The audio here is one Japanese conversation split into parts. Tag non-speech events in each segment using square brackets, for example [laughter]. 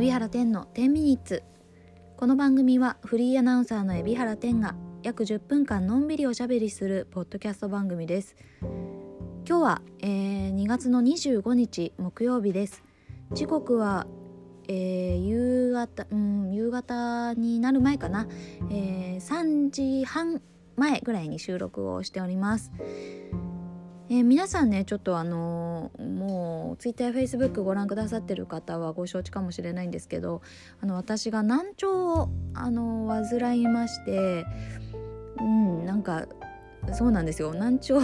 海老原天の10ミニッツこの番組はフリーアナウンサーの海老原天が約10分間のんびりおしゃべりするポッドキャスト番組です。今日は、えー、2月の25日木曜日です。時刻は、えー、夕方、うん、夕方になる前かな、えー、3時半前ぐらいに収録をしております。えー、皆さんねちょっとあのー、もう Twitter や Facebook ご覧くださってる方はご承知かもしれないんですけどあの私が難聴をあのー、患いましてうんなんかそうなんですよ。難聴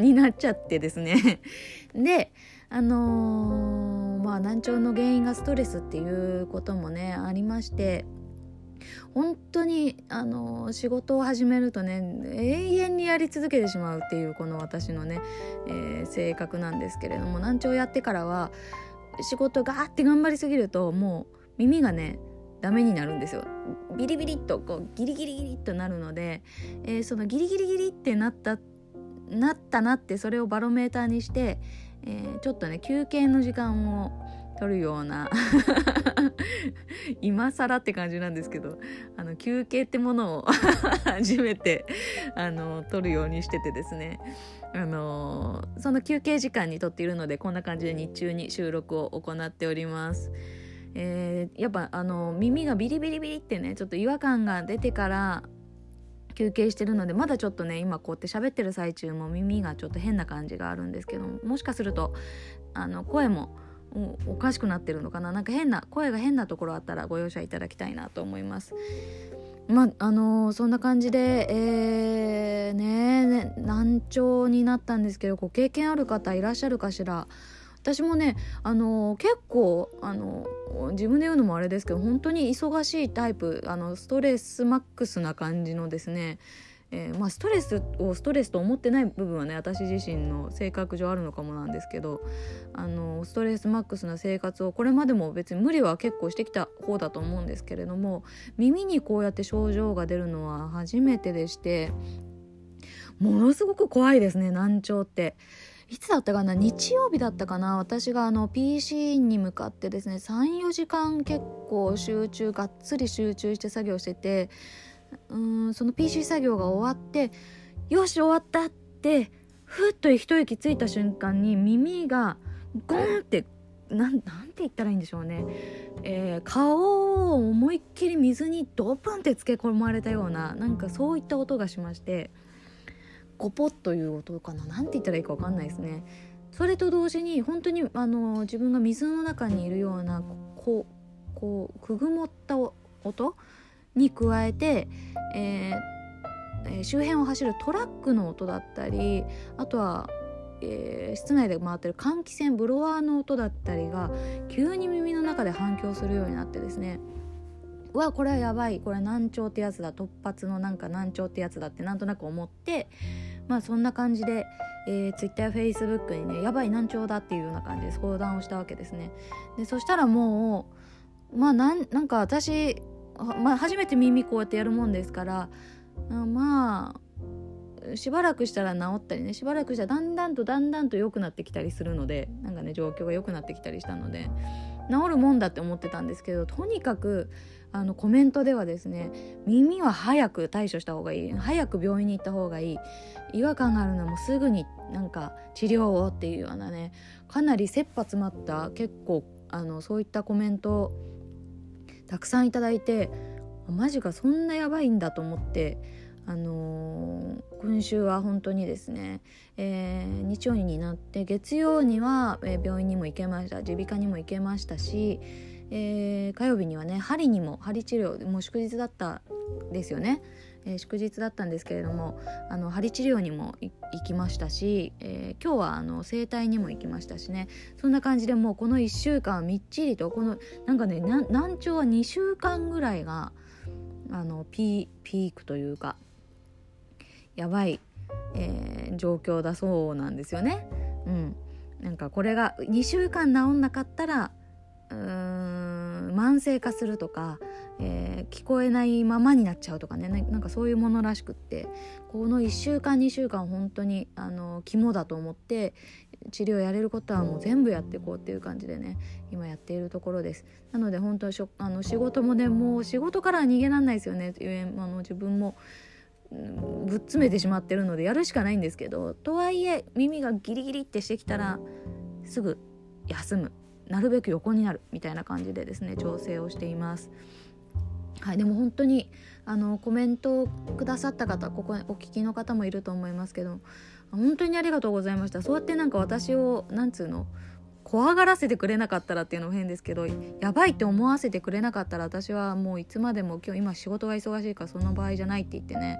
になっちゃってですね。[laughs] であのまあ難聴の原因がストレスっていうこともねありまして本当にあの仕事を始めるとね永遠にやり続けてしまうっていうこの私のね、えー、性格なんですけれども難聴やってからは仕事ガーって頑張りすぎるともう耳がねダメになるんですよ。ビリビリっとこうギリギリギリっとなるので、えー、そのギリギリギリってなったなったなってそれをバロメーターにして、えー、ちょっとね休憩の時間を取るような [laughs] 今更って感じなんですけどあの休憩ってものを [laughs] 初めてあの取るようにしててですねあのその休憩時間にとっているのでこんな感じで日中に収録を行っております。えー、やっぱあの耳がビリビリビリってねちょっと違和感が出てから休憩してるのでまだちょっとね今こうやって喋ってる最中も耳がちょっと変な感じがあるんですけどもしかするとあの声もおかしくなってるのかな？なんか変な声が変なところあったらご容赦いただきたいなと思います。まああのー、そんな感じで、えー、ねね難聴になったんですけどご経験ある方いらっしゃるかしら？私もね、あのー、結構、あのー、自分で言うのもあれですけど本当に忙しいタイプあのストレスマックスな感じのですねえー、まあ、ストレスをストレスと思ってない部分はね私自身の性格上あるのかもなんですけどあのストレスマックスな生活をこれまでも別に無理は結構してきた方だと思うんですけれども耳にこうやって症状が出るのは初めてでしてものすごく怖いですね難聴って。いつだったかな日曜日だったかな私があの PC に向かってですね34時間結構集中がっつり集中して作業しててうんその PC 作業が終わってよし終わったってふっと一息ついた瞬間に耳がゴンってなて言ったらいいんでしょうね、えー、顔を思いっきり水にドプンってつけ込まれたようななんかそういった音がしましてゴポッという音かななんて言ったらいいか分かんないですね。それと同時に本当にあの自分が水の中にいるようなこうこうくぐもった音に加えて、えー、周辺を走るトラックの音だったりあとは、えー、室内で回ってる換気扇ブロワーの音だったりが急に耳の中で反響するようになってですねうわこれはやばいこれ難聴ってやつだ突発のなんか難聴ってやつだってなんとなく思ってまあそんな感じで、えー、Twitter や Facebook にねやばい難聴だっていうような感じで相談をしたわけですね。でそしたらもうまあなんなんか私まあ、初めて耳こうやってやるもんですからまあしばらくしたら治ったりねしばらくしたらだんだんとだんだんと良くなってきたりするのでなんかね状況が良くなってきたりしたので治るもんだって思ってたんですけどとにかくあのコメントではですね耳は早く対処した方がいい早く病院に行った方がいい違和感があるのもすぐになんか治療をっていうようなねかなり切羽詰まった結構あのそういったコメントたくさんいただいてマジかそんなやばいんだと思ってあのー、今週は本当にですね、えー、日曜になって月曜には、えー、病院にも行けました耳鼻科にも行けましたし、え火曜日にはね針にも針治療もう祝日だったですよね。えー、祝日だったんですけれどもあの針治療にも行きましたし、えー、今日はあの整体にも行きましたしねそんな感じでもうこの1週間みっちりとこのなんかね難聴は2週間ぐらいがあのピークというかやばい、えー、状況だそうなんですよね。うん、なんかこれが2週間治んなかったらうーんうん慢性化するとか、えー、聞こえないままになっちゃうとかね。なんかそういうものらしくって。この1週間2週間本当にあの肝だと思って治療やれることはもう全部やっていこうっていう感じでね今やっているところです。なので本当しょあの仕事もねもう仕事からは逃げられないですよね。あの自分もぶっ詰めてしまってるのでやるしかないんですけどとはいえ耳がギリギリってしてきたらすぐ休む。なるべく横になるみたいな感じでですね調整をしています。はい、でも本当にあのコメントをくださった方ここお聞きの方もいると思いますけど本当にありがとうございましたそうやってなんか私をなんつうの怖がらせてくれなかったらっていうのも変ですけどやばいって思わせてくれなかったら私はもういつまでも今日今仕事が忙しいからその場合じゃないって言ってね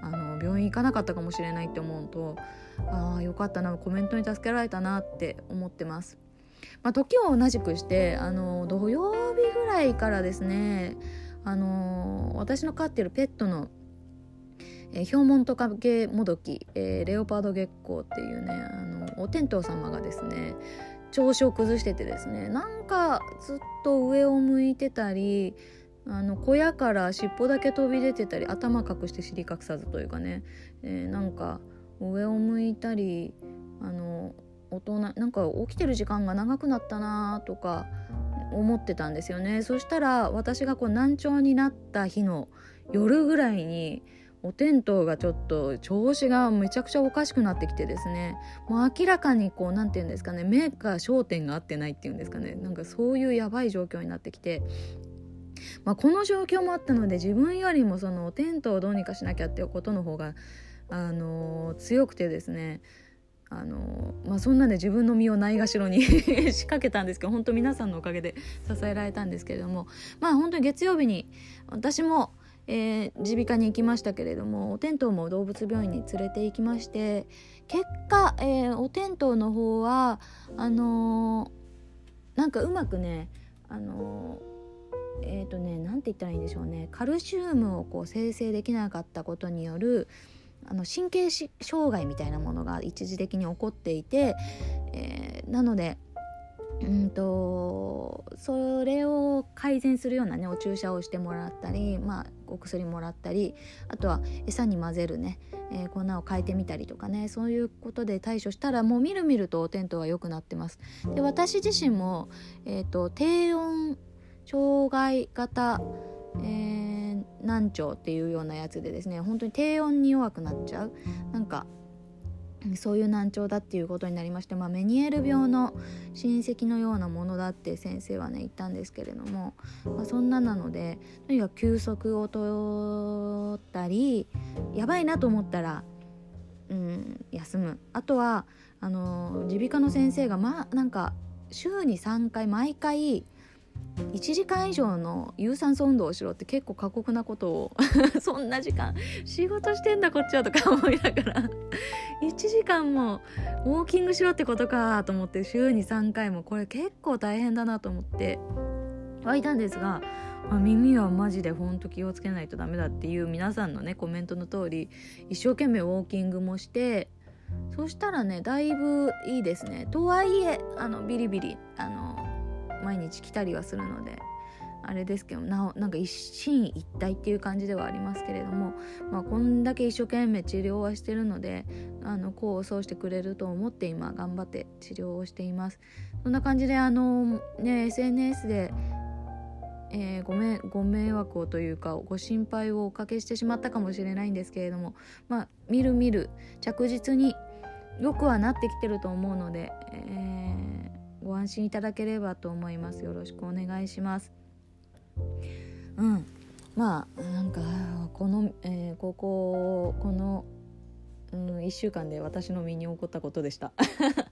あの病院行かなかったかもしれないって思うとああよかったなコメントに助けられたなって思ってます。まあ、時は同じくしてあの土曜日ぐらいからですねあの私の飼ってるペットのえー、ヒョウモントカゲモドキ、えー、レオパード月光っていうねあのお天道様がですね調子を崩しててですねなんかずっと上を向いてたりあの小屋から尻尾だけ飛び出てたり頭隠して尻隠さずというかね、えー、なんか上を向いたりあの大人なんか起きてる時間が長くなったなとか思ってたんですよね。そしたら私がこう難聴になった日の夜ぐらいにお天道がちょっと調子がめちゃくちゃおかしくなってきてですね。もう明らかにこう何て言うんですかね目が焦点が合ってないっていうんですかね。なんかそういうやばい状況になってきて。まあ、この状況もあったので自分よりもそのお天道をどうにかしなきゃっていうことの方が、あの、強くてですね。あの、まあ、そんなんで自分の身をないがしろに [laughs] 仕掛けたんですけど本当皆さんのおかげで支えられたんですけれどもまあ本当に月曜日に私も耳鼻科に行きましたけれどもお天道も動物病院に連れて行きまして結果、えー、お天道の方はあのー、なんかうまくねあのー、えっ、ー、とね何て言ったらいいんでしょうねカルシウムをこう生成できなかったことによるあの神経障害みたいなものが一時的に起こっていて、えなのでうんとそれを改善するようなねお注射をしてもらったり、まあ、お薬もらったりあとは餌に混ぜるね、えー、粉を変えてみたりとかねそういうことで対処したらもうみるみるとお天道は良くなってます。で私自身も、えーと、低温障害型、えー、難聴っていうようなやつでですね本当に低温に弱くなっちゃう。なんかそういう難聴だっていうことになりまして、まあ、メニエール病の親戚のようなものだって先生はね言ったんですけれども、まあ、そんななのでとにかく休息をとったりやばいなと思ったら、うん、休む。あとはあの耳鼻科の先生がまあなんか週に3回毎回1時間以上の有酸素運動をしろって結構過酷なことを [laughs] そんな時間仕事してんだこっちはとか思いながら1時間もウォーキングしろってことかと思って週に3回もこれ結構大変だなと思って湧いたんですが、まあ、耳はマジでほんと気をつけないとダメだっていう皆さんのねコメントの通り一生懸命ウォーキングもしてそしたらねだいぶいいですね。とはいえあのビリビリあの毎日来たりはするのであれですけどななんか一心一体っていう感じではありますけれども、まあ、こんだけ一生懸命治療はしてるのであの功を奏してくれると思って今頑張って治療をしています。そんな感じであのね SNS でえー、ごめご迷惑をというかご心配をおかけしてしまったかもしれないんですけれどもまあみるみる着実によくはなってきてると思うので、えー、ご安心いただければと思います。よろしくお願いします。うん。まあなんかこの、えー、こここの、うん、1週間で私の身に起こったことでした。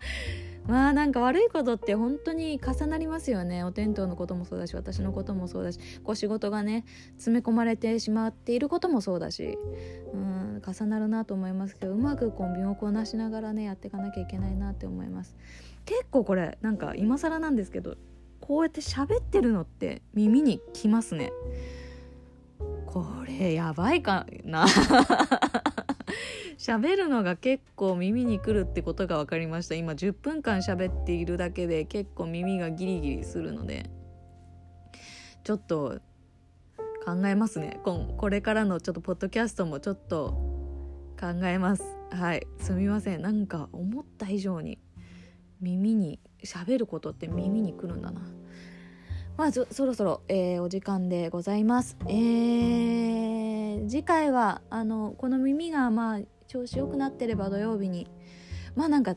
[laughs] まあなんか悪いことって本当に重なりますよね。お天道のこともそうだし私のこともそうだしこう仕事がね詰め込まれてしまっていることもそうだし。うん重なるなと思いますけどうまくこう身をこなしながらねやっていかなきゃいけないなって思います。結構これなんか今更なんですけどこうやって喋ってるのって耳にきますね。これやばいかな。[laughs] 喋るのが結構耳にくるってことが分かりました。今10分間喋っているだけで結構耳がギリギリするので。ちょっと考えますね。ここれからのちょっとポッドキャストもちょっと考えます。はい。すみません。なんか思った以上に。耳に喋ることって耳にくるんだな。まあそろそろ、えー、お時間でございます。えー、次回はあのこの耳がまあ調子良くなってれば土曜日に。まあなんか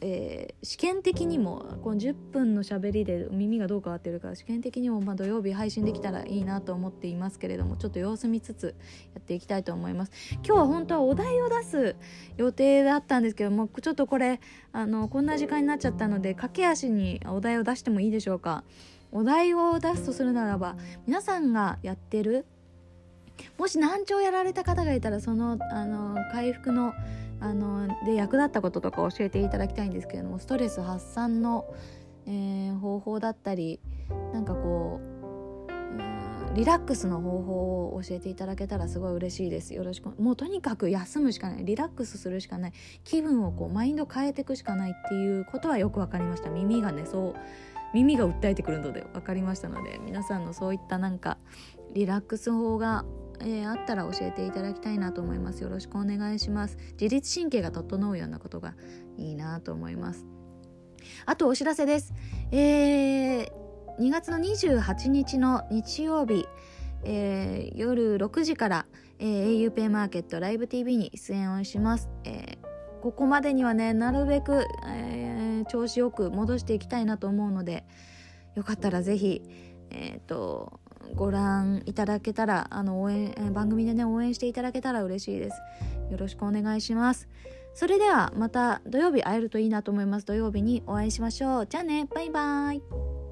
えー、試験的にもこの10分のしゃべりで耳がどう変わってるか試験的にもまあ土曜日配信できたらいいなと思っていますけれどもちょっと様子見つつやっていきたいと思います。今日は本当はお題を出す予定だったんですけどもちょっとこれあのこんな時間になっちゃったので駆け足にお題を出してもいいでしょうか。お題を出すとするならば皆さんがやってるもし難聴やられた方がいたらそのあの回復のあので役立ったこととか教えていただきたいんですけれどもストレス発散の、えー、方法だったりなんかこうリラックスの方法を教えていただけたらすごい嬉しいです。よろしく。もうとにかく休むしかない。リラックスするしかない。気分をこうマインド変えていくしかないっていうことはよく分かりました。耳がねそう耳が訴えてくるので分かりましたので皆さんのそういったなんかリラックス法がえー、あったら教えていただきたいなと思います。よろしくお願いします。自律神経が整うようなことがいいなと思います。あとお知らせです。えー、2月の28日の日曜日、えー、夜6時から、えー、auPay マーケットライブ TV に出演をします、えー、ここまでにはねなるべく、えー、調子よく戻していきたいなと思うのでよかったらぜひえっ、ー、とご覧いただけたらあの応援番組でね応援していただけたら嬉しいです。よろしくお願いします。それではまた土曜日会えるといいなと思います。土曜日にお会いしましょう。じゃあね。バイバーイ。